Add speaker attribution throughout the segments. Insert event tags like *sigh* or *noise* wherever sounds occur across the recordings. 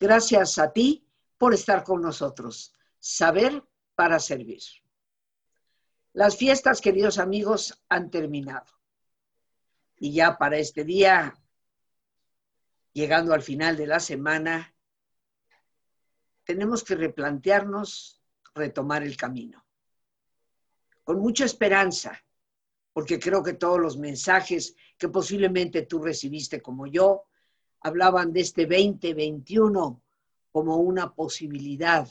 Speaker 1: Gracias a ti por estar con nosotros. Saber para servir. Las fiestas, queridos amigos, han terminado. Y ya para este día, llegando al final de la semana, tenemos que replantearnos retomar el camino. Con mucha esperanza, porque creo que todos los mensajes que posiblemente tú recibiste como yo hablaban de este 2021 como una posibilidad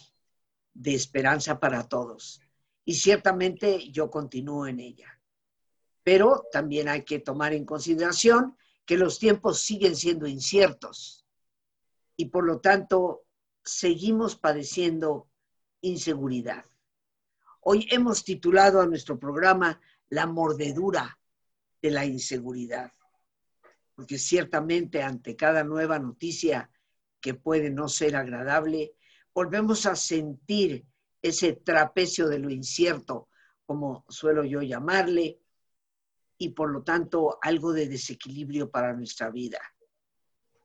Speaker 1: de esperanza para todos. Y ciertamente yo continúo en ella. Pero también hay que tomar en consideración que los tiempos siguen siendo inciertos y por lo tanto seguimos padeciendo inseguridad. Hoy hemos titulado a nuestro programa La mordedura de la inseguridad, porque ciertamente ante cada nueva noticia que puede no ser agradable, volvemos a sentir ese trapecio de lo incierto, como suelo yo llamarle, y por lo tanto algo de desequilibrio para nuestra vida.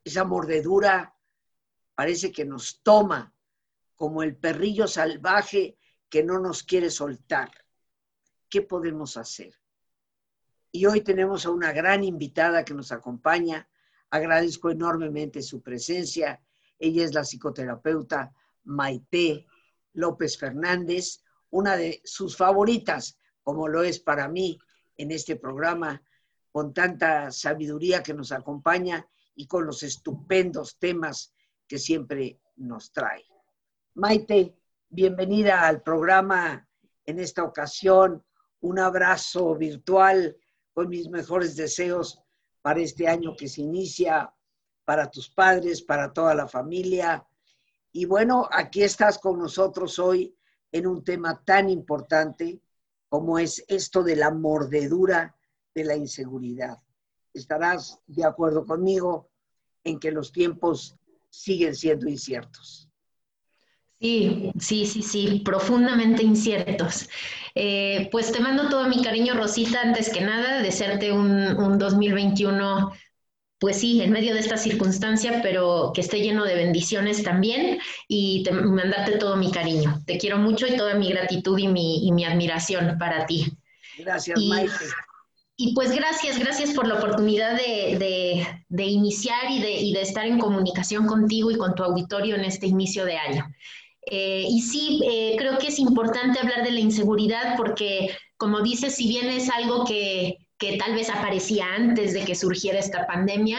Speaker 1: Esa mordedura parece que nos toma como el perrillo salvaje que no nos quiere soltar. ¿Qué podemos hacer? Y hoy tenemos a una gran invitada que nos acompaña. Agradezco enormemente su presencia. Ella es la psicoterapeuta Maite López Fernández, una de sus favoritas, como lo es para mí en este programa, con tanta sabiduría que nos acompaña y con los estupendos temas que siempre nos trae. Maite, bienvenida al programa en esta ocasión. Un abrazo virtual con mis mejores deseos para este año que se inicia, para tus padres, para toda la familia. Y bueno, aquí estás con nosotros hoy en un tema tan importante como es esto de la mordedura de la inseguridad. Estarás de acuerdo conmigo en que los tiempos siguen siendo inciertos.
Speaker 2: Sí, sí, sí, sí, profundamente inciertos. Eh, pues te mando todo mi cariño, Rosita, antes que nada, desearte un, un 2021, pues sí, en medio de esta circunstancia, pero que esté lleno de bendiciones también y te, mandarte todo mi cariño. Te quiero mucho y toda mi gratitud y mi, y mi admiración para ti.
Speaker 1: Gracias, Maite.
Speaker 2: Y pues gracias, gracias por la oportunidad de, iniciar y de, estar en comunicación contigo y con tu auditorio en este inicio de año. Eh, y sí, eh, creo que es importante hablar de la inseguridad porque, como dices, si bien es algo que, que tal vez aparecía antes de que surgiera esta pandemia,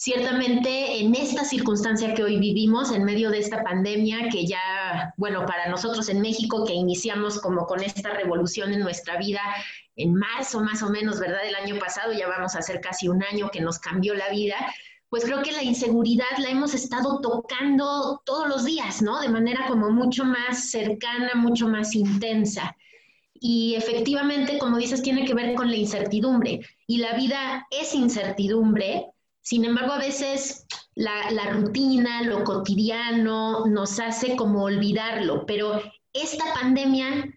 Speaker 2: Ciertamente en esta circunstancia que hoy vivimos, en medio de esta pandemia que ya, bueno, para nosotros en México, que iniciamos como con esta revolución en nuestra vida en marzo más o menos, ¿verdad? El año pasado, ya vamos a hacer casi un año que nos cambió la vida, pues creo que la inseguridad la hemos estado tocando todos los días, ¿no? De manera como mucho más cercana, mucho más intensa. Y efectivamente, como dices, tiene que ver con la incertidumbre. Y la vida es incertidumbre sin embargo, a veces la, rutina, lo cotidiano nos hace como olvidarlo, pero esta pandemia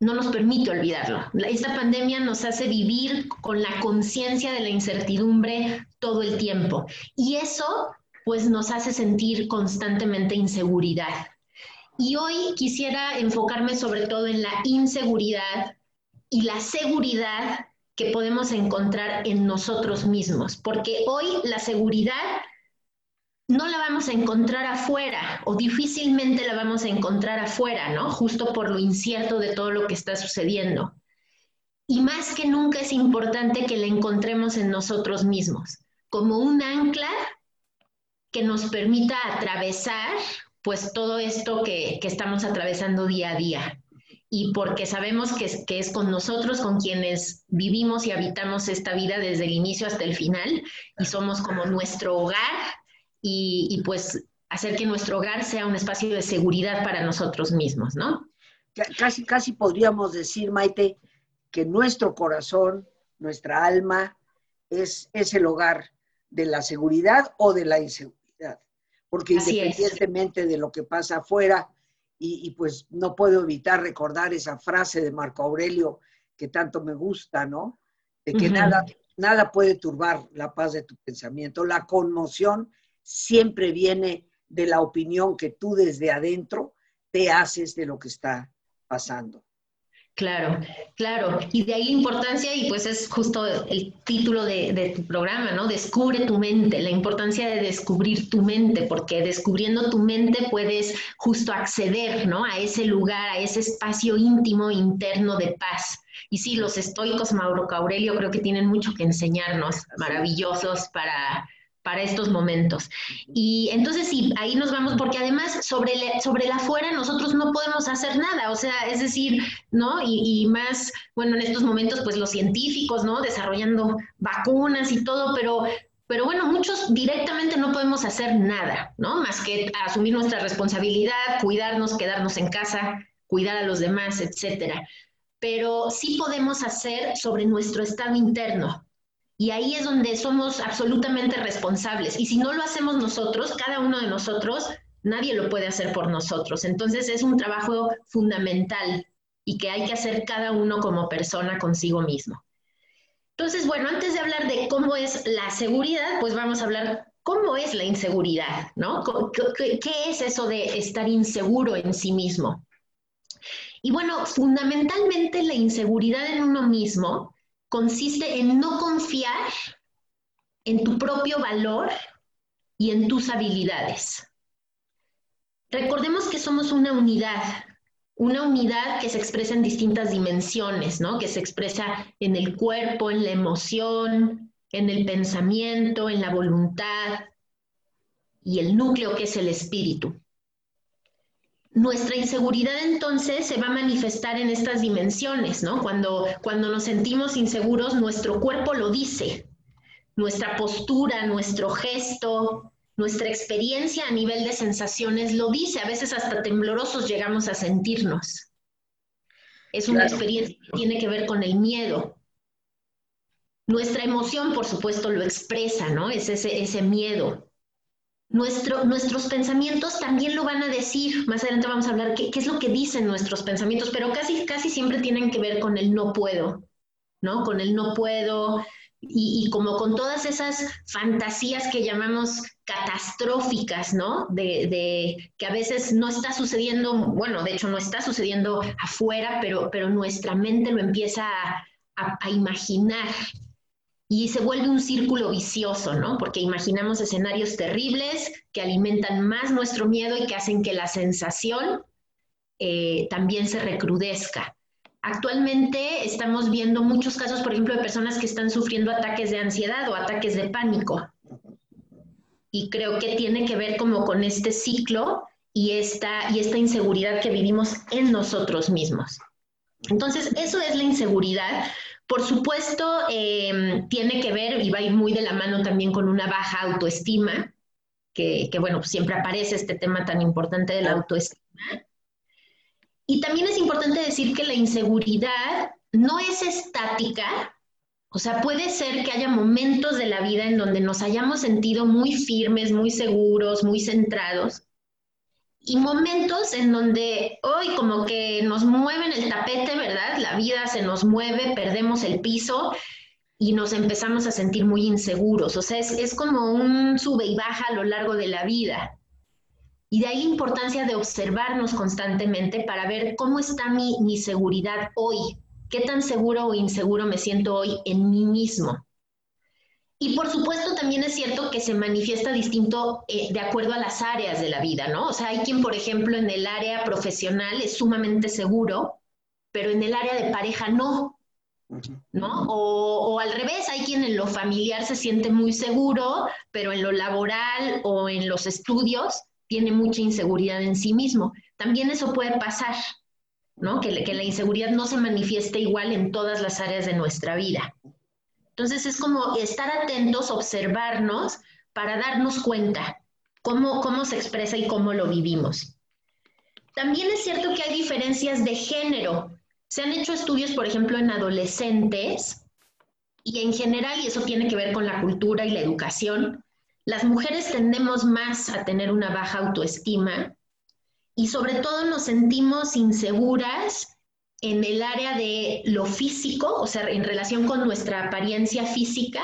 Speaker 2: no nos permite olvidarlo. Esta pandemia nos hace vivir con la conciencia de la incertidumbre todo el tiempo y eso pues nos hace sentir constantemente inseguridad. Y hoy quisiera enfocarme sobre todo en la inseguridad y la seguridad que podemos encontrar en nosotros mismos, porque hoy la seguridad no la vamos a encontrar afuera o difícilmente la vamos a encontrar afuera, ¿no? Justo por lo incierto de todo lo que está sucediendo. Y más que nunca es importante que la encontremos en nosotros mismos, como un ancla que nos permita atravesar pues todo esto que, que estamos atravesando día a día y porque sabemos que es, que es con nosotros con quienes vivimos y habitamos esta vida desde el inicio hasta el final y somos como nuestro hogar y, y pues hacer que nuestro hogar sea un espacio de seguridad para nosotros mismos, ¿no?
Speaker 1: Casi, casi podríamos decir, Maite, que nuestro corazón, nuestra alma, es, es el hogar de la seguridad o de la inseguridad. Porque independientemente de lo que pasa afuera, y, pues no puedo evitar recordar esa frase de Marco Aurelio que tanto me gusta, ¿no? De que nada, nada puede turbar la paz de tu pensamiento. La conmoción siempre viene de la opinión que tú desde adentro te haces de lo que está pasando.
Speaker 2: Claro, claro. Y de ahí la importancia, y pues es justo el título de, tu programa, ¿no? Descubre tu mente, la importancia de descubrir tu mente, porque descubriendo tu mente puedes justo acceder, ¿no? A ese lugar, a ese espacio íntimo interno de paz. Y sí, los estoicos, Mauro Aurelio, creo que tienen mucho que enseñarnos, maravillosos para para estos momentos. Y entonces sí, ahí nos vamos, porque además sobre, sobre la afuera nosotros no podemos hacer nada, o sea, es decir, ¿no? Y, y, más, bueno, en estos momentos, pues los científicos, ¿no? Desarrollando vacunas y todo, pero, pero bueno, muchos directamente no podemos hacer nada, ¿no? Más que asumir nuestra responsabilidad, cuidarnos, quedarnos en casa, cuidar a los demás, etcétera. Pero sí podemos hacer sobre nuestro estado interno, y ahí es donde somos absolutamente responsables. Y si no lo hacemos nosotros, cada uno de nosotros, nadie lo puede hacer por nosotros. Entonces es un trabajo fundamental y que hay que hacer cada uno como persona consigo mismo. Entonces, bueno, antes de hablar de cómo es la seguridad, pues vamos a hablar cómo es la inseguridad, ¿no? ¿Qué, es eso de estar inseguro en sí mismo? Y bueno, fundamentalmente la inseguridad en uno mismo consiste en no confiar en tu propio valor y en tus habilidades. Recordemos que somos una unidad, una unidad que se expresa en distintas dimensiones, ¿no? Que se expresa en el cuerpo, en la emoción, en el pensamiento, en la voluntad y el núcleo que es el espíritu. Nuestra inseguridad entonces se va a manifestar en estas dimensiones, ¿no? Cuando, cuando nos sentimos inseguros, nuestro cuerpo lo dice, nuestra postura, nuestro gesto, nuestra experiencia a nivel de sensaciones lo dice, a veces hasta temblorosos llegamos a sentirnos. Es una experiencia que tiene que ver con el miedo. Nuestra emoción, por supuesto, lo expresa, ¿no? Es ese, ese miedo nuestros pensamientos también lo van a decir. Más adelante vamos a hablar qué, es lo que dicen nuestros pensamientos, pero casi, casi siempre tienen que ver con el no puedo, ¿no? Con el no puedo y, como con todas esas fantasías que llamamos catastróficas, ¿no? De, que a veces no está sucediendo, bueno, de hecho no está sucediendo afuera, pero, pero nuestra mente lo empieza a imaginar y se vuelve un círculo vicioso, ¿no? Porque imaginamos escenarios terribles que alimentan más nuestro miedo y que hacen que la sensación eh, también se recrudezca. Actualmente estamos viendo muchos casos, por ejemplo, de personas que están sufriendo ataques de ansiedad o ataques de pánico. Y creo que tiene que ver como con este ciclo y esta, y esta inseguridad que vivimos en nosotros mismos. Entonces, eso es la inseguridad por supuesto, em, tiene que ver y va a ir muy de la mano también con una baja autoestima, que, bueno, siempre aparece este tema tan importante de la autoestima. Y también es importante decir que la inseguridad no es estática, o sea, puede ser que haya momentos de la vida en donde nos hayamos sentido muy firmes, muy seguros, muy centrados, y momentos en donde hoy como que nos mueven el tapete, ¿verdad? La vida se nos mueve, perdemos el piso y nos empezamos a sentir muy inseguros. O sea, es, como un sube y baja a lo largo de la vida. Y de ahí importancia de observarnos constantemente para ver cómo está mi, mi seguridad hoy, qué tan seguro o inseguro me siento hoy en mí mismo. Y por supuesto también es cierto que se manifiesta distinto eh, de acuerdo a las áreas de la vida, ¿no? O sea, hay quien, por ejemplo, en el área profesional es sumamente seguro, pero en el área de pareja no, ¿no? O, o, al revés, hay quien en lo familiar se siente muy seguro, pero en lo laboral o en los estudios tiene mucha inseguridad en sí mismo. También eso puede pasar, ¿no? Que, que la inseguridad no se manifieste igual en todas las áreas de nuestra vida. Entonces es como estar atentos, observarnos para darnos cuenta cómo, cómo se expresa y cómo lo vivimos. También es cierto que hay diferencias de género. Se han hecho estudios, por ejemplo, en adolescentes y en general, y eso tiene que ver con la cultura y la educación, las mujeres tendemos más a tener una baja autoestima y sobre todo nos sentimos inseguras en el área de lo físico, o sea, en relación con nuestra apariencia física,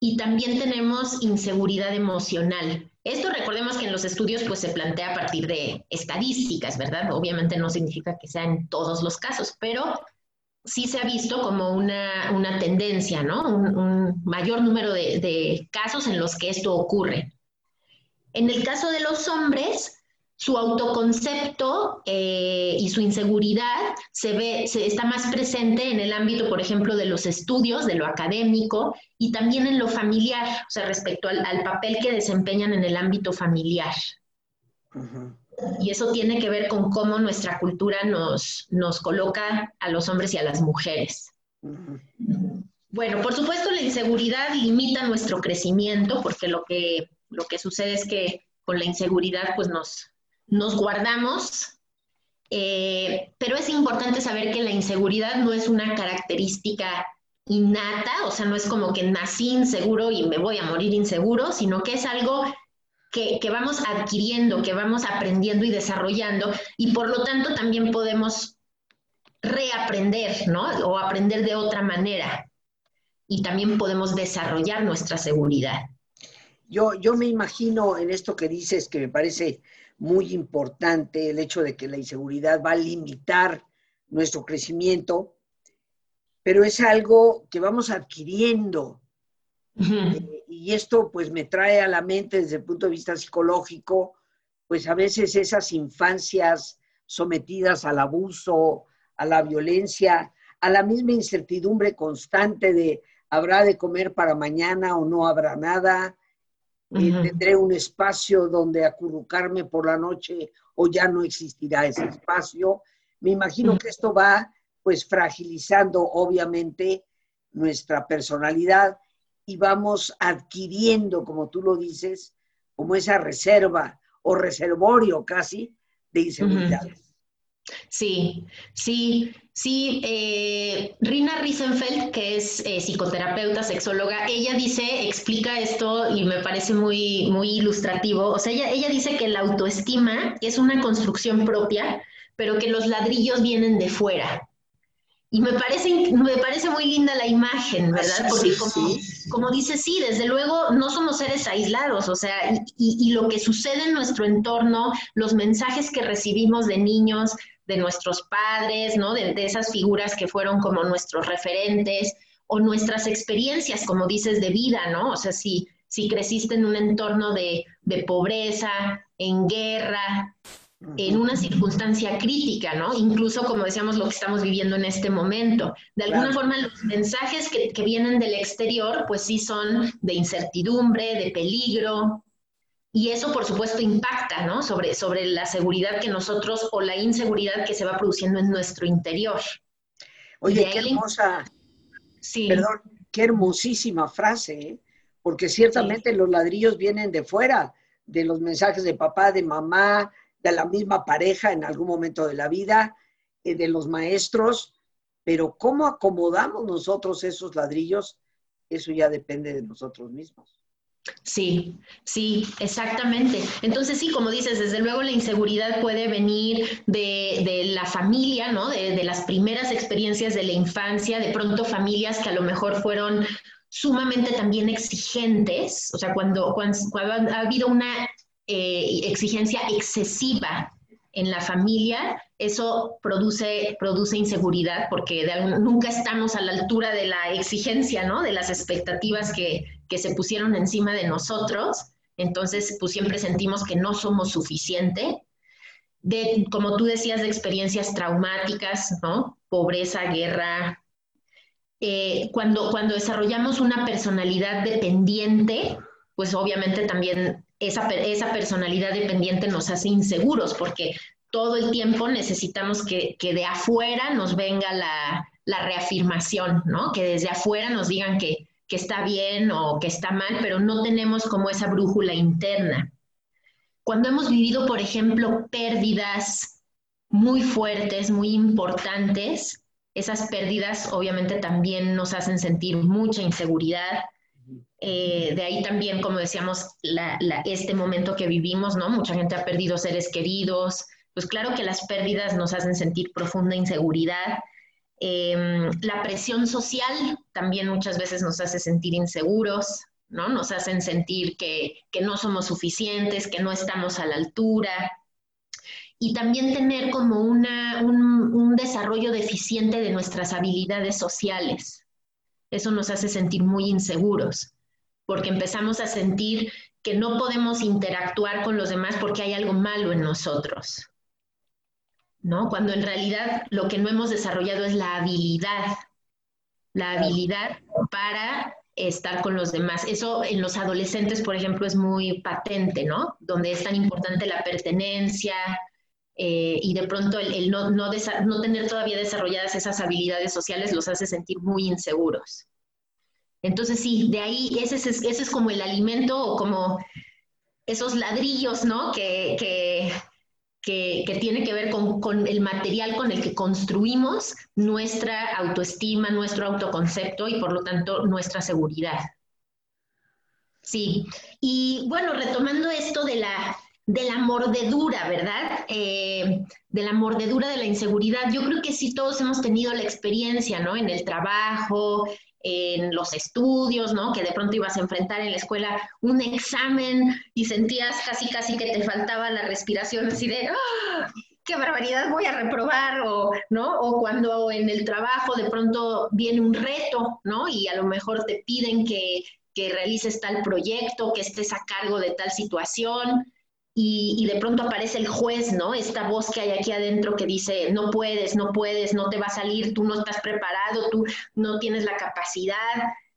Speaker 2: y también tenemos inseguridad emocional. Esto recordemos que en los estudios pues se plantea a partir de estadísticas, ¿verdad? Obviamente no significa que sea en todos los casos, pero sí se ha visto como una, tendencia, ¿no? Un, mayor número de, casos en los que esto ocurre. En el caso de los hombres, su autoconcepto eh, y su inseguridad se ve, se está más presente en el ámbito, por ejemplo, de los estudios, de lo académico y también en lo familiar, o sea, respecto al, papel que desempeñan en el ámbito familiar. Y eso tiene que ver con cómo nuestra cultura nos, nos coloca a los hombres y a las mujeres. Bueno, por supuesto la inseguridad limita nuestro crecimiento porque lo que, lo que sucede es que con la inseguridad pues nos, nos guardamos, eh, pero es importante saber que la inseguridad no es una característica innata, o sea, no es como que nací inseguro y me voy a morir inseguro, sino que es algo que, vamos adquiriendo, que vamos aprendiendo y desarrollando, y por lo tanto también podemos reaprender, ¿no? O aprender de otra manera. Y también podemos desarrollar nuestra seguridad.
Speaker 1: Yo, yo me imagino en esto que dices, que me parece muy importante, el hecho de que la inseguridad va a limitar nuestro crecimiento, pero es algo que vamos adquiriendo. Eh, y esto pues me trae a la mente desde el punto de vista psicológico, pues a veces esas infancias sometidas al abuso, a la violencia, a la misma incertidumbre constante de habrá de comer para mañana o no habrá nada, eh, tendré un espacio donde acurrucarme por la noche o ya no existirá ese espacio. Me imagino que esto va pues fragilizando obviamente nuestra personalidad y vamos adquiriendo, como tú lo dices, como esa reserva o reservorio casi de inseguridades.
Speaker 2: Sí, sí, sí. Eh, Rina Riesenfeld, que es eh, psicoterapeuta, sexóloga, ella dice, explica esto y me parece muy, muy ilustrativo. O sea, ella, ella dice que la autoestima es una construcción propia, pero que los ladrillos vienen de fuera. Y me parece, me parece muy linda la imagen, ¿verdad? Porque como, como dice, sí, desde luego no somos seres aislados, o sea, y, y, lo que sucede en nuestro entorno, los mensajes que recibimos de niños, de nuestros padres, ¿no? De, de, esas figuras que fueron como nuestros referentes, o nuestras experiencias, como dices, de vida, ¿no? O sea, si, si creciste en un entorno de, de pobreza, en guerra, en una circunstancia crítica, ¿no? Incluso, como decíamos, lo que estamos viviendo en este momento. De alguna forma, los mensajes que, que, vienen del exterior, pues sí son de incertidumbre, de peligro, y eso, por supuesto, impacta, ¿no? Sobre, sobre la seguridad que nosotros o la inseguridad que se va produciendo en nuestro interior.
Speaker 1: Oye, qué hermosa, sí. perdón, qué hermosísima frase, ¿eh? porque ciertamente los ladrillos vienen de fuera, de los mensajes de papá, de mamá, de la misma pareja en algún momento de la vida, eh, de los maestros, pero cómo acomodamos nosotros esos ladrillos, eso ya depende de nosotros mismos.
Speaker 2: Sí, sí, exactamente. Entonces sí, como dices, desde luego la inseguridad puede venir de, la familia, ¿no? De, de, las primeras experiencias de la infancia, de pronto familias que a lo mejor fueron sumamente también exigentes, o sea, cuando, cuando, cuando ha habido una eh, exigencia excesiva en la familia, eso produce, produce inseguridad porque nunca estamos a la altura de la exigencia, ¿no? De las expectativas que, que se pusieron encima de nosotros. Entonces, pues siempre sentimos que no somos suficiente. De, como tú decías, de experiencias traumáticas, ¿no? Pobreza, guerra. Eh, cuando, cuando desarrollamos una personalidad dependiente, pues obviamente también esa, esa personalidad dependiente nos hace inseguros porque todo el tiempo necesitamos que, que de afuera nos venga la, la, reafirmación, ¿no? Que desde afuera nos digan que, que está bien o que está mal, pero no tenemos como esa brújula interna. Cuando hemos vivido, por ejemplo, pérdidas muy fuertes, muy importantes, esas pérdidas obviamente también nos hacen sentir mucha inseguridad, eh, de ahí también, como decíamos, este momento que vivimos, ¿no? Mucha gente ha perdido seres queridos. Pues claro que las pérdidas nos hacen sentir profunda inseguridad. Em, la presión social también muchas veces nos hace sentir inseguros. ¿no? Nos hacen sentir que, no somos suficientes, que no estamos a la altura. Y también tener como una, un desarrollo deficiente de nuestras habilidades sociales. Eso nos hace sentir muy inseguros, porque empezamos a sentir que no podemos interactuar con los demás porque hay algo malo en nosotros. ¿No? Cuando en realidad lo que no hemos desarrollado es la habilidad, la habilidad para estar con los demás. Eso en los adolescentes, por ejemplo, es muy patente, ¿no? Donde es tan importante la pertenencia eh, y de pronto el, no, no, no, tener todavía desarrolladas esas habilidades sociales los hace sentir muy inseguros. Entonces sí, de ahí ese es, ese es como el alimento o como esos ladrillos, ¿no? Que, que, que, tiene que ver con, el material con el que construimos nuestra autoestima, nuestro autoconcepto y por lo tanto nuestra seguridad. Sí, y bueno, retomando esto de la, de la mordedura, ¿verdad? Eh, de la mordedura de la inseguridad, yo creo que sí todos hemos tenido la experiencia, ¿no? En el trabajo, en los estudios, ¿no? Que de pronto ibas a enfrentar en la escuela un examen y sentías casi, casi que te faltaba la respiración, así de, ¡Ah! qué barbaridad voy a reprobar, o, ¿no? O cuando en el trabajo de pronto viene un reto, ¿no? Y a lo mejor te piden que, que realices tal proyecto, que estés a cargo de tal situación, y, de pronto aparece el juez, ¿no? Esta voz que hay aquí adentro que dice, no puedes, no puedes, no te va a salir, tú no estás preparado, tú no tienes la capacidad,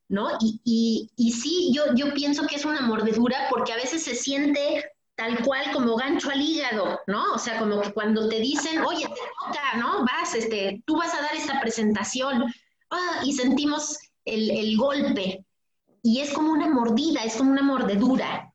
Speaker 2: ¿no? Y, sí, yo, pienso que es una mordedura porque a veces se siente tal cual como gancho al hígado, ¿no? O sea, como que cuando te dicen, oye, te toca, ¿no? Vas, este, tú vas a dar esta presentación, ah, y sentimos el golpe. Y es como una mordida, es como una mordedura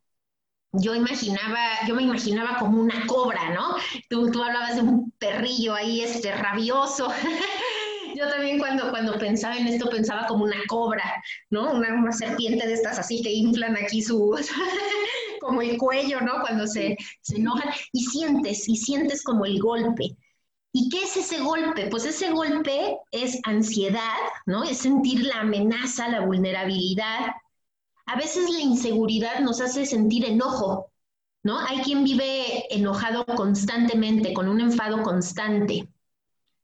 Speaker 2: yo imaginaba, yo me imaginaba como una cobra, ¿no? Tú, tú hablabas de un perrillo ahí, este, rabioso. *laughs* yo también cuando, cuando pensaba en esto pensaba como una cobra, ¿no? Una, una serpiente de estas así que inflan aquí su, *laughs* como el cuello, ¿no? Cuando se, se enojan y sientes, y sientes como el golpe. ¿Y qué es ese golpe? Pues ese golpe es ansiedad, ¿no? Es sentir la amenaza, la vulnerabilidad, a veces la inseguridad nos hace sentir enojo, ¿no? Hay quien vive enojado constantemente, con un enfado constante.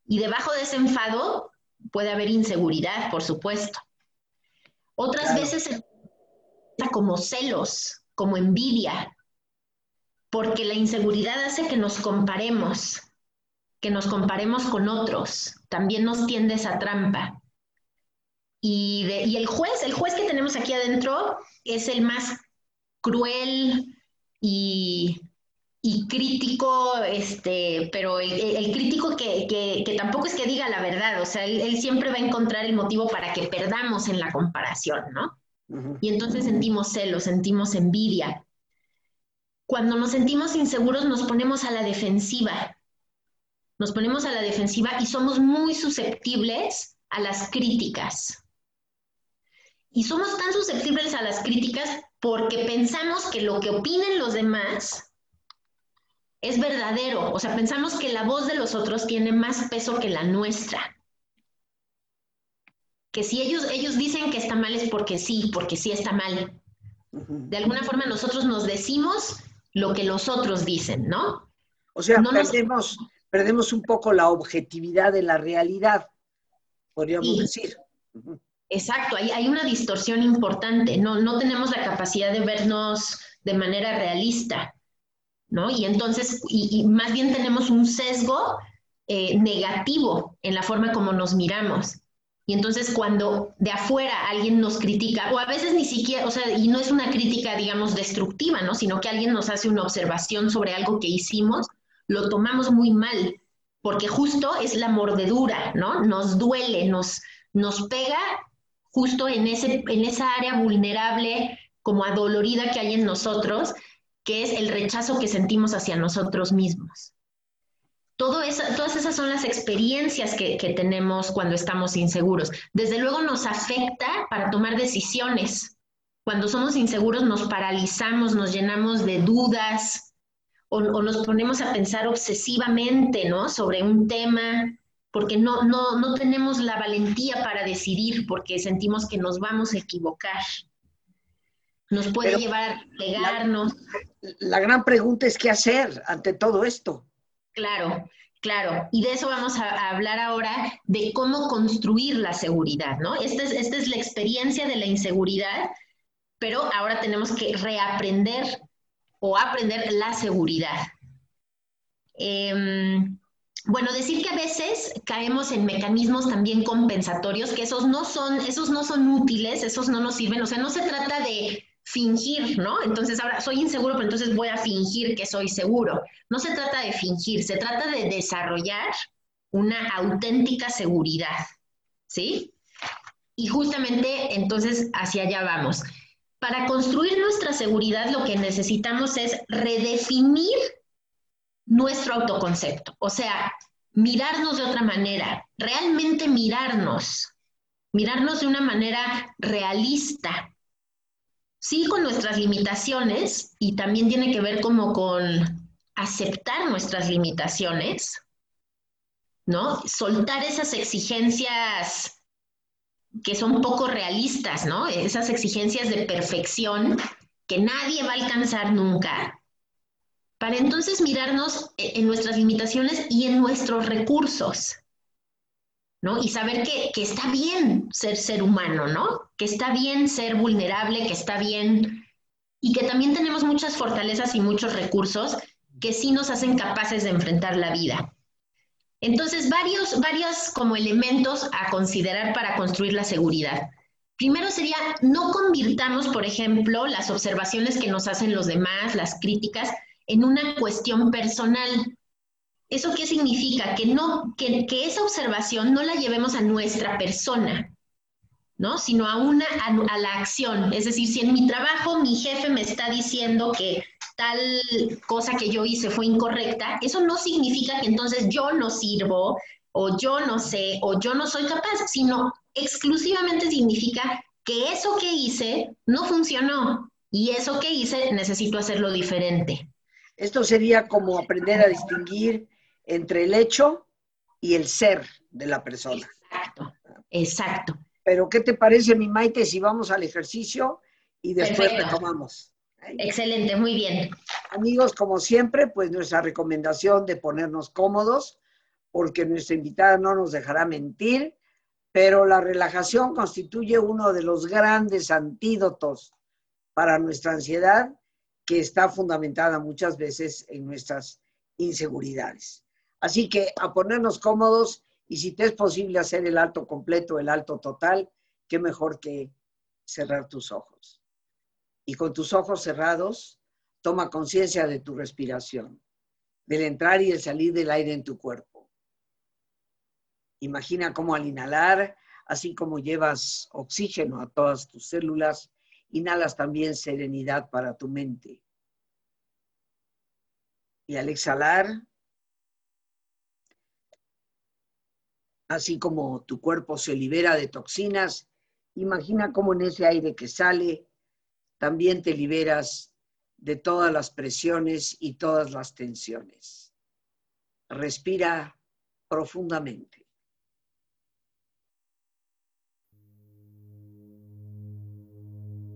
Speaker 2: Y debajo de ese enfado puede haber inseguridad, por supuesto. Otras veces como celos, como envidia, porque la inseguridad hace que nos comparemos, que nos comparemos con otros. También nos tiende esa trampa. Y, el juez, el juez que tenemos aquí adentro es el más cruel y, crítico, este, pero el, crítico que, tampoco es que diga la verdad, o sea, él, siempre va a encontrar el motivo para que perdamos en la comparación, ¿no? Y entonces sentimos celos, sentimos envidia. Cuando nos sentimos inseguros nos ponemos a la defensiva, nos ponemos a la defensiva y somos muy susceptibles a las críticas. Y somos tan susceptibles a las críticas porque pensamos que lo que opinen los demás es verdadero. O sea, pensamos que la voz de los otros tiene más peso que la nuestra. Que si ellos, ellos dicen que está mal es porque sí, porque sí está mal. De alguna forma nosotros nos decimos lo que los otros dicen, ¿no?
Speaker 1: O sea, perdemos, perdemos un poco la objetividad de la realidad, podríamos decir.
Speaker 2: Exacto, hay, hay una distorsión importante, no, no tenemos la capacidad de vernos de manera realista, ¿no? Y entonces, y, más bien tenemos un sesgo eh, negativo en la forma como nos miramos. Y entonces cuando de afuera alguien nos critica, o a veces ni siquiera, o sea, y no es una crítica, digamos, destructiva, ¿no? Sino que alguien nos hace una observación sobre algo que hicimos, lo tomamos muy mal, porque justo es la mordedura, ¿no? Nos duele, nos, nos pega justo en, ese, en esa área vulnerable, como adolorida que hay en nosotros, que es el rechazo que sentimos hacia nosotros mismos. Todo todas esas son las experiencias que, que, tenemos cuando estamos inseguros. Desde luego nos afecta para tomar decisiones. Cuando somos inseguros nos paralizamos, nos llenamos de dudas o, o nos ponemos a pensar obsesivamente ¿no? sobre un tema porque no, no, no tenemos la valentía para decidir, porque sentimos que nos vamos a equivocar. Nos puede llevar a pegarnos.
Speaker 1: La, gran pregunta es qué hacer ante todo esto.
Speaker 2: Claro, claro. Y de eso vamos a, hablar ahora, de cómo construir la seguridad, ¿no? Esta es, esta es la experiencia de la inseguridad, pero ahora tenemos que reaprender o aprender la seguridad. Em, bueno, decir que a veces caemos en mecanismos también compensatorios, que esos no son, esos no son útiles, esos no nos sirven, o sea, no se trata de fingir, ¿no? Entonces ahora soy inseguro, pero entonces voy a fingir que soy seguro. No se trata de fingir, se trata de desarrollar una auténtica seguridad, ¿sí? Y justamente entonces hacia allá vamos. Para construir nuestra seguridad lo que necesitamos es redefinir nuestro autoconcepto, o sea, mirarnos de otra manera, realmente mirarnos, mirarnos de una manera realista, sí con nuestras limitaciones y también tiene que ver como con aceptar nuestras limitaciones, ¿no? Soltar esas exigencias que son poco realistas, ¿no? Esas exigencias de perfección que nadie va a alcanzar nunca para entonces mirarnos e, en nuestras limitaciones y en nuestros recursos, ¿no? Y saber que, está bien ser ser humano, ¿no? Que está bien ser vulnerable, que está bien y que también tenemos muchas fortalezas y muchos recursos que sí nos hacen capaces de enfrentar la vida. Entonces, varios, varios como elementos a considerar para construir la seguridad. Primero sería, no convirtamos, por ejemplo, las observaciones que nos hacen los demás, las críticas, en una cuestión personal. ¿Eso qué significa? Que, no, que, esa observación no la llevemos a nuestra persona, ¿no? Sino a, una, a, la acción. Es decir, si en mi trabajo mi jefe me está diciendo que tal cosa que yo hice fue incorrecta, eso no significa que entonces yo no sirvo o yo no sé o yo no soy capaz, sino exclusivamente significa que eso que hice no funcionó y eso que hice necesito hacerlo diferente.
Speaker 1: Esto sería como aprender a distinguir entre el hecho y el ser de la persona.
Speaker 2: Exacto, exacto.
Speaker 1: Pero, ¿qué te parece, mi Maite, si vamos al ejercicio y después retomamos?
Speaker 2: Excelente, muy bien.
Speaker 1: Amigos, como siempre, pues nuestra recomendación de ponernos cómodos, porque nuestra invitada no nos dejará mentir, pero la relajación constituye uno de los grandes antídotos para nuestra ansiedad que está fundamentada muchas veces en nuestras inseguridades. Así que a ponernos cómodos y si te es posible hacer el alto completo, el alto total, qué mejor que cerrar tus ojos. Y con tus ojos cerrados, toma conciencia de tu respiración, del entrar y el salir del aire en tu cuerpo. Imagina cómo al inhalar, así como llevas oxígeno a todas tus células, inhalas también serenidad para tu mente. Y al exhalar, así como tu cuerpo se libera de toxinas, imagina cómo en ese aire que sale, también te liberas de todas las presiones y todas las tensiones. Respira profundamente.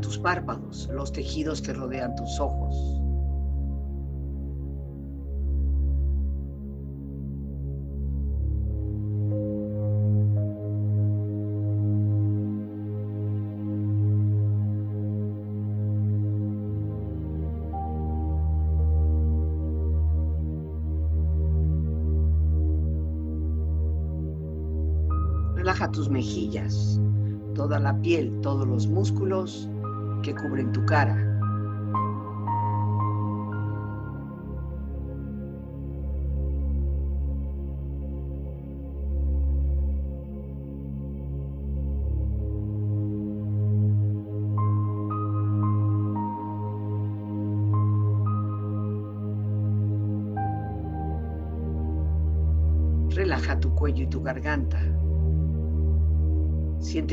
Speaker 1: Tus párpados, los tejidos que rodean tus ojos. piel, todos los músculos que cubren tu cara. Relaja tu cuello y tu garganta.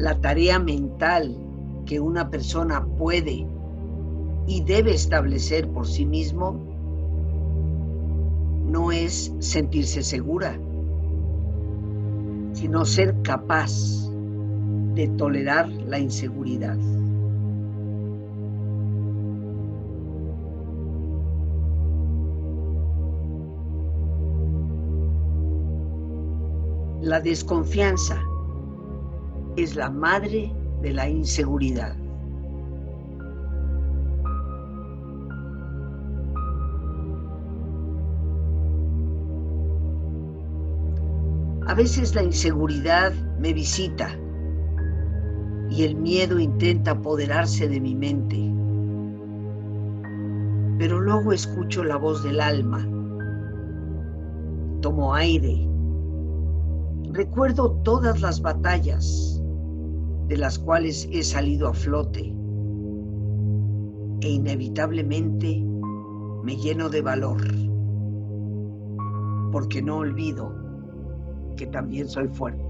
Speaker 1: La tarea mental que una persona puede y debe establecer por sí mismo no es sentirse segura, sino ser capaz de tolerar la inseguridad. La desconfianza es la madre de la inseguridad. A veces la inseguridad me visita y el miedo intenta apoderarse de mi mente. Pero luego escucho la voz del alma. Tomo aire. Recuerdo todas las batallas de las cuales he salido a flote e inevitablemente me lleno de valor, porque no olvido que también soy fuerte.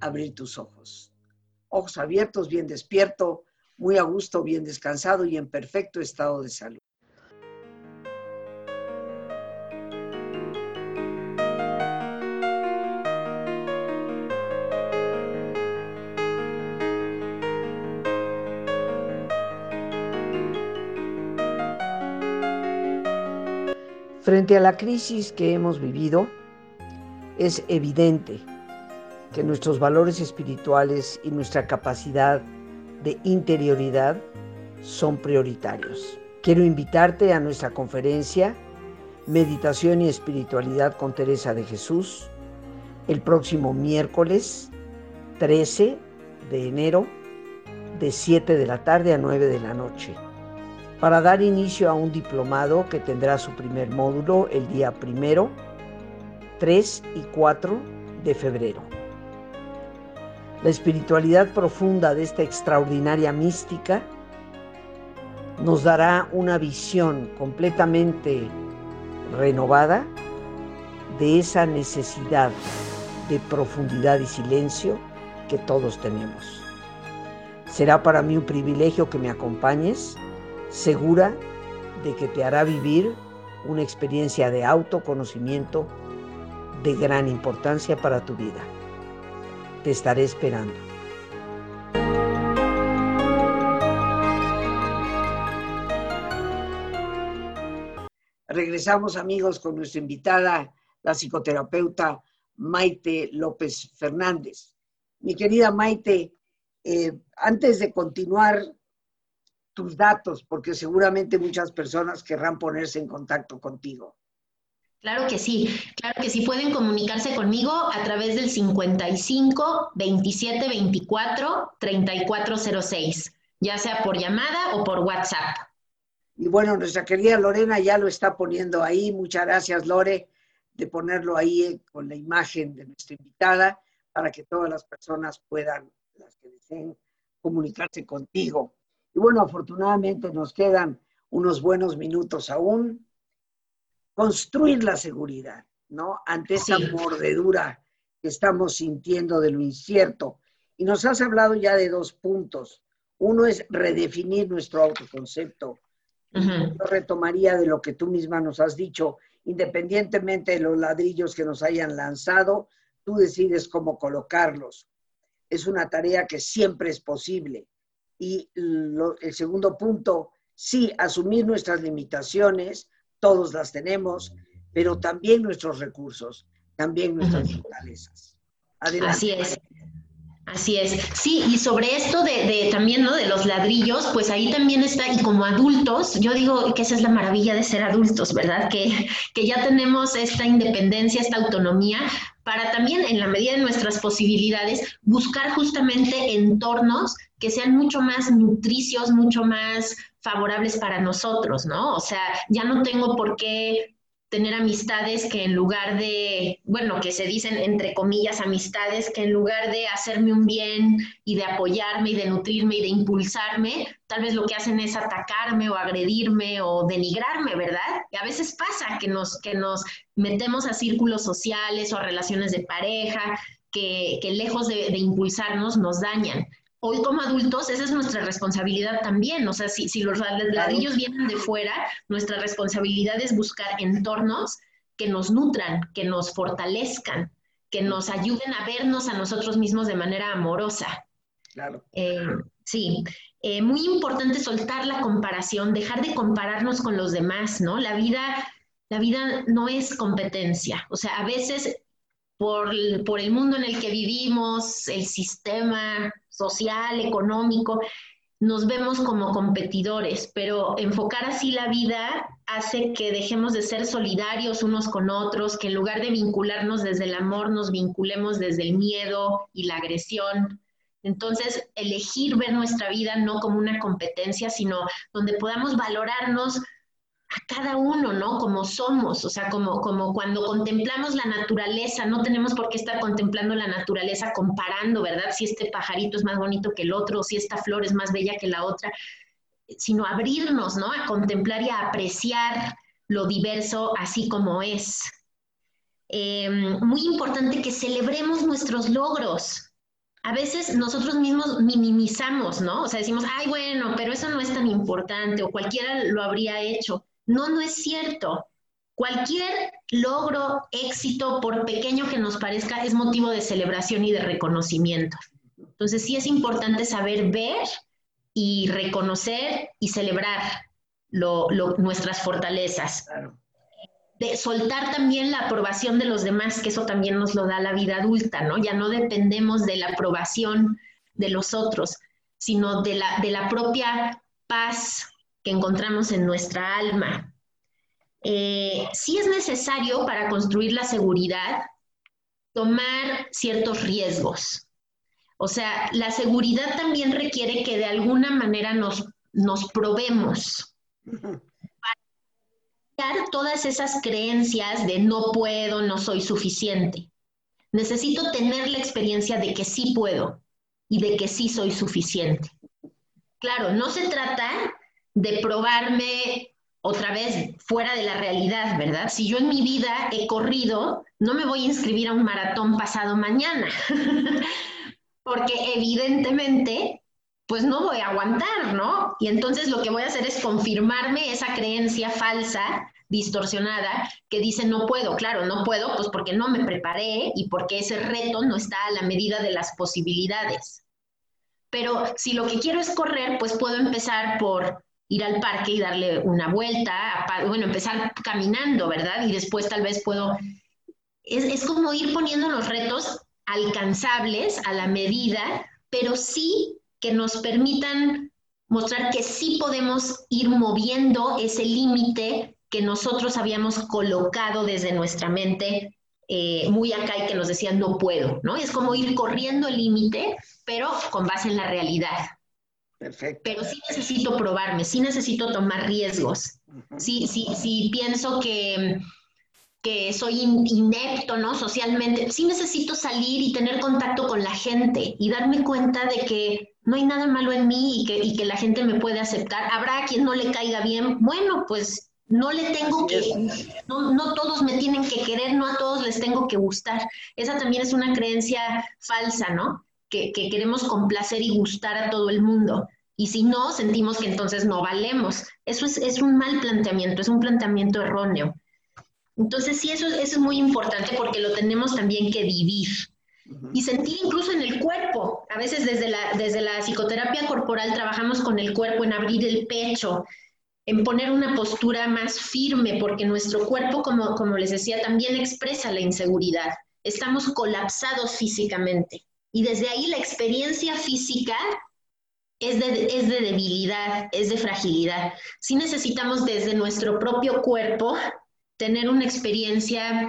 Speaker 1: abrir tus ojos. Ojos abiertos, bien despierto, muy a gusto, bien descansado y en perfecto estado de salud. Frente a la crisis que hemos vivido, es evidente que nuestros valores espirituales y nuestra capacidad de interioridad son prioritarios. Quiero invitarte a nuestra conferencia Meditación y Espiritualidad con Teresa de Jesús el próximo miércoles 13 de enero de 7 de la tarde a 9 de la noche para dar inicio a un diplomado que tendrá su primer módulo el día primero, 3 y 4 de febrero. La espiritualidad profunda de esta extraordinaria mística nos dará una visión completamente renovada de esa necesidad de profundidad y silencio que todos tenemos. Será para mí un privilegio que me acompañes segura de que te hará vivir una experiencia de autoconocimiento de gran importancia para tu vida. Te estaré esperando. Regresamos amigos con nuestra invitada, la psicoterapeuta Maite López Fernández. Mi querida Maite, eh, antes de continuar tus datos, porque seguramente muchas personas querrán ponerse en contacto contigo.
Speaker 2: Claro que sí, claro que sí. Pueden comunicarse conmigo a través del 55 27 24 3406, ya sea por llamada o por WhatsApp.
Speaker 1: Y bueno, nuestra querida Lorena ya lo está poniendo ahí. Muchas gracias, Lore, de ponerlo ahí eh, con la imagen de nuestra invitada para que todas las personas puedan, las que deseen, comunicarse contigo. Y bueno, afortunadamente nos quedan unos buenos minutos aún. Construir la seguridad, ¿no? Ante esa mordedura que estamos sintiendo de lo incierto. Y nos has hablado ya de dos puntos. Uno es redefinir nuestro autoconcepto. Yo retomaría de lo que tú misma nos has dicho, independientemente de los ladrillos que nos hayan lanzado, tú decides cómo colocarlos. Es una tarea que siempre es posible. Y el segundo punto, sí, asumir nuestras limitaciones, todos las tenemos, pero también nuestros recursos, también nuestras fortalezas.
Speaker 2: Así es. Así es. Sí, y sobre esto de, también, ¿no? De los ladrillos, pues ahí también está, y como adultos, yo digo que esa es la maravilla de ser adultos, ¿verdad? Que, que ya tenemos esta independencia, esta autonomía, para también, en la medida de nuestras posibilidades, buscar justamente entornos que sean mucho más nutricios, mucho más favorables para nosotros, ¿no? O sea, ya no tengo por qué tener amistades que en lugar de, bueno, que se dicen entre comillas amistades, que en lugar de hacerme un bien y de apoyarme y de nutrirme y de impulsarme, tal vez lo que hacen es atacarme o agredirme o denigrarme, ¿verdad? Y a veces pasa que nos, que nos metemos a círculos sociales o a relaciones de pareja que, que lejos de, de impulsarnos nos dañan hoy como adultos, esa es nuestra responsabilidad también. O sea, si, si los ladrillos vienen de fuera, nuestra responsabilidad es buscar entornos que nos nutran, que nos fortalezcan, que nos ayuden a vernos a nosotros mismos de manera amorosa.
Speaker 1: Claro.
Speaker 2: Eh, sí, eh, muy importante soltar la comparación, dejar de compararnos con los demás, ¿no? La vida, la vida no es competencia. O sea, a veces por, el mundo en el que vivimos, el sistema social, económico, nos vemos como competidores, pero enfocar así la vida hace que dejemos de ser solidarios unos con otros, que en lugar de vincularnos desde el amor, nos vinculemos desde el miedo y la agresión. Entonces, elegir ver nuestra vida no como una competencia, sino donde podamos valorarnos a cada uno, ¿no? Como somos, o sea, como, como cuando contemplamos la naturaleza, no tenemos por qué estar contemplando la naturaleza comparando, ¿verdad? Si este pajarito es más bonito que el otro, si esta flor es más bella que la otra, sino abrirnos, ¿no? A contemplar y a apreciar lo diverso así como es. Em, muy importante que celebremos nuestros logros. A veces nosotros mismos minimizamos, ¿no? O sea, decimos, ay, bueno, pero eso no es tan importante o cualquiera lo habría hecho. No, no es cierto. Cualquier logro, éxito, por pequeño que nos parezca, es motivo de celebración y de reconocimiento. Entonces sí es importante saber ver y reconocer y celebrar nuestras fortalezas. De soltar también la aprobación de los demás, que eso también nos lo da la vida adulta, ¿no? Ya no dependemos de la aprobación de los otros, sino de la, de la propia paz que encontramos en nuestra alma. Eh, si es necesario para construir la seguridad tomar ciertos riesgos. O sea, la seguridad también requiere que de alguna manera nos, nos probemos para todas esas creencias de no puedo, no soy suficiente. Necesito tener la experiencia de que sí puedo y de que sí soy suficiente. Claro, no se trata de probarme otra vez fuera de la realidad, ¿verdad? Si yo en mi vida he corrido, no me voy a inscribir a un maratón pasado mañana, *laughs* porque evidentemente pues no voy a aguantar, ¿no? Y entonces lo que voy a hacer es confirmarme esa creencia falsa, distorsionada, que dice no puedo, claro, no puedo, pues porque no me preparé y porque ese reto no está a la medida de las posibilidades. Pero si lo que quiero es correr, pues puedo empezar por ir al parque y darle una vuelta, bueno, empezar caminando, ¿verdad? Y después tal vez puedo... Es, es como ir poniendo los retos alcanzables a la medida, pero sí que nos permitan mostrar que sí podemos ir moviendo ese límite que nosotros habíamos colocado desde nuestra mente eh, muy acá y que nos decían no puedo, ¿no? Es como ir corriendo el límite, pero con base en la realidad. Perfecto. Pero sí necesito probarme, sí necesito tomar riesgos. Sí, sí, sí pienso que que soy inepto, ¿no? Socialmente, sí necesito salir y tener contacto con la gente y darme cuenta de que no hay nada malo en mí y que, y que la gente me puede aceptar. Habrá quien no le caiga bien, bueno, pues no le tengo que, no, no, todos me tienen que querer, no a todos les tengo que gustar. Esa también es una creencia falsa, ¿no? Que, que queremos complacer y gustar a todo el mundo. Y si no, sentimos que entonces no valemos. Eso es, es un mal planteamiento, es un planteamiento erróneo. Entonces, sí, eso, es muy importante porque lo tenemos también que vivir y sentir incluso en el cuerpo. A veces desde la, desde la psicoterapia corporal trabajamos con el cuerpo en abrir el pecho, en poner una postura más firme, porque nuestro cuerpo, como, como les decía, también expresa la inseguridad. Estamos colapsados físicamente. Y desde ahí la experiencia física es de, es de debilidad, es de fragilidad. Sí necesitamos desde nuestro propio cuerpo tener una experiencia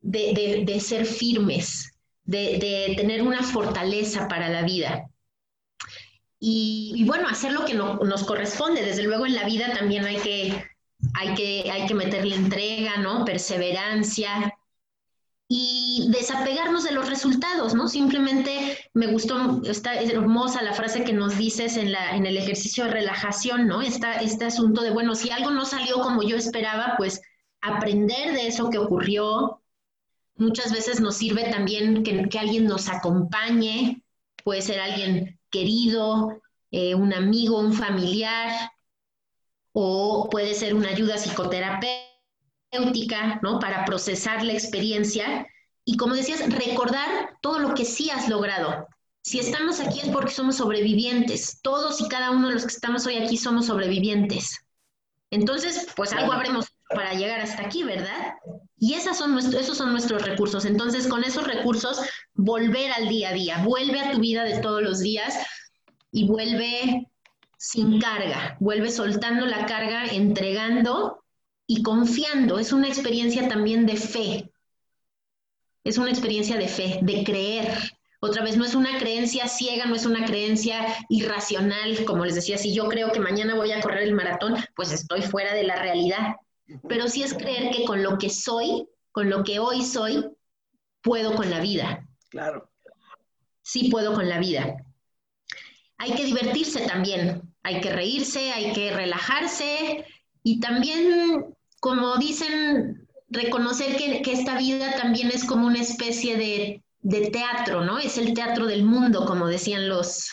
Speaker 2: de, ser firmes, de, tener una fortaleza para la vida. Y, bueno, hacer lo que nos corresponde. Desde luego en la vida también hay que, hay que, hay que meterle entrega, ¿no? Perseverancia y desapegarnos de los resultados, ¿no? Simplemente me gustó, está hermosa la frase que nos dices en, la, en el ejercicio de relajación, ¿no? este asunto de, bueno, si algo no salió como yo esperaba, pues aprender de eso que ocurrió. Muchas veces nos sirve también que, alguien nos acompañe, puede ser alguien querido, eh, un amigo, un familiar, o puede ser una ayuda psicoterapéutica, ¿no? Para procesar la experiencia y, como decías, recordar todo lo que sí has logrado. Si estamos aquí es porque somos sobrevivientes. Todos y cada uno de los que estamos hoy aquí somos sobrevivientes. Entonces, pues algo habremos para llegar hasta aquí, ¿verdad? Y esas son esos son nuestros recursos. Entonces, con esos recursos, volver al día a día, vuelve a tu vida de todos los días y vuelve sin carga, vuelve soltando la carga, entregando y confiando. Es una experiencia también de fe. Es una experiencia de fe, de creer. Otra vez, no es una creencia ciega, no es una creencia irracional, como les decía, si yo creo que mañana voy a correr el maratón, pues estoy fuera de la realidad. Pero sí es creer que con lo que soy, con lo que hoy soy, puedo con la vida.
Speaker 1: Claro.
Speaker 2: Sí puedo con la vida. Hay que divertirse también, hay que reírse, hay que relajarse y también, como dicen, reconocer que, esta vida también es como una especie de, teatro, ¿no? Es el teatro del mundo, como decían los,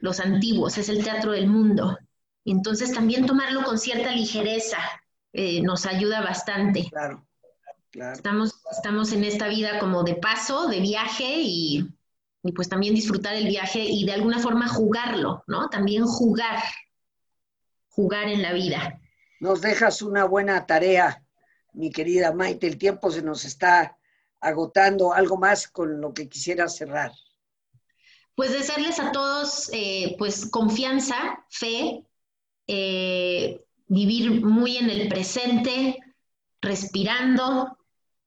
Speaker 2: los antiguos, es el teatro del mundo. Entonces también tomarlo con cierta ligereza eh, nos ayuda bastante.
Speaker 1: Claro,
Speaker 2: Estamos, estamos en esta vida como de paso, de viaje y, y pues también disfrutar el viaje y de alguna forma jugarlo, ¿no? También jugar, jugar en la vida.
Speaker 1: Nos dejas una buena tarea mi querida Maite, el tiempo se nos está agotando. ¿Algo más con lo que quisiera cerrar?
Speaker 2: Pues desearles a todos eh, pues confianza, fe, eh, vivir muy en el presente, respirando,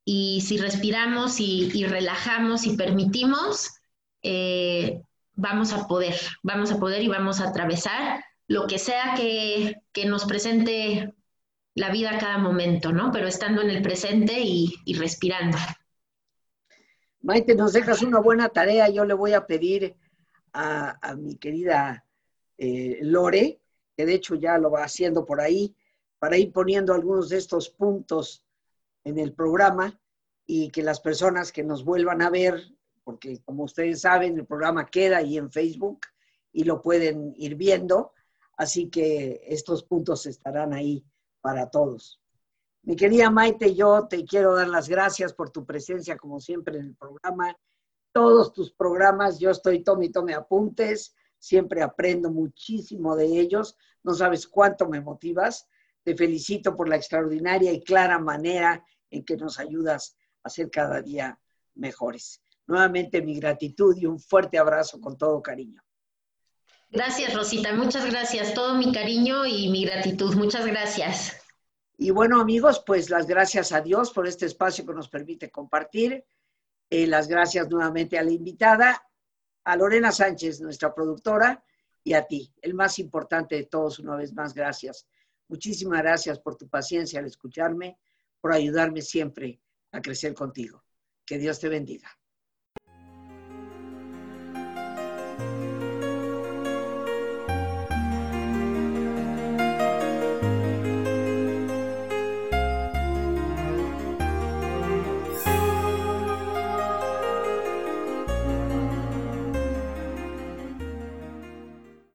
Speaker 2: y si respiramos y, relajamos y permitimos, eh, vamos a poder, vamos a poder y vamos a atravesar lo que sea que, que nos presente la vida a cada momento, ¿no? Pero estando en el presente y, respirando.
Speaker 1: Maite, nos dejas una buena tarea. Yo le voy a pedir a, mi querida eh, Lore, que de hecho ya lo va haciendo por ahí, para ir poniendo algunos de estos puntos en el programa y que las personas que nos vuelvan a ver, porque como ustedes saben, el programa queda ahí en Facebook y lo pueden ir viendo, así que estos puntos estarán ahí para todos. Mi querida Maite, yo te quiero dar las gracias por tu presencia, como siempre, en el programa. Todos tus programas, yo estoy tome y tome apuntes, siempre aprendo muchísimo de ellos. No sabes cuánto me motivas. Te felicito por la extraordinaria y clara manera en que nos ayudas a ser cada día mejores. Nuevamente mi gratitud y un fuerte abrazo con todo cariño.
Speaker 2: Gracias, Rosita. Muchas gracias. Todo mi cariño y mi gratitud. Muchas gracias.
Speaker 1: Y bueno, amigos, pues las gracias a Dios por este espacio que nos permite compartir. Eh, las gracias nuevamente a la invitada, a Lorena Sánchez, nuestra productora, y a ti, el más importante de todos, una vez más, gracias. Muchísimas gracias por tu paciencia al escucharme, por ayudarme siempre a crecer contigo. Que Dios te bendiga.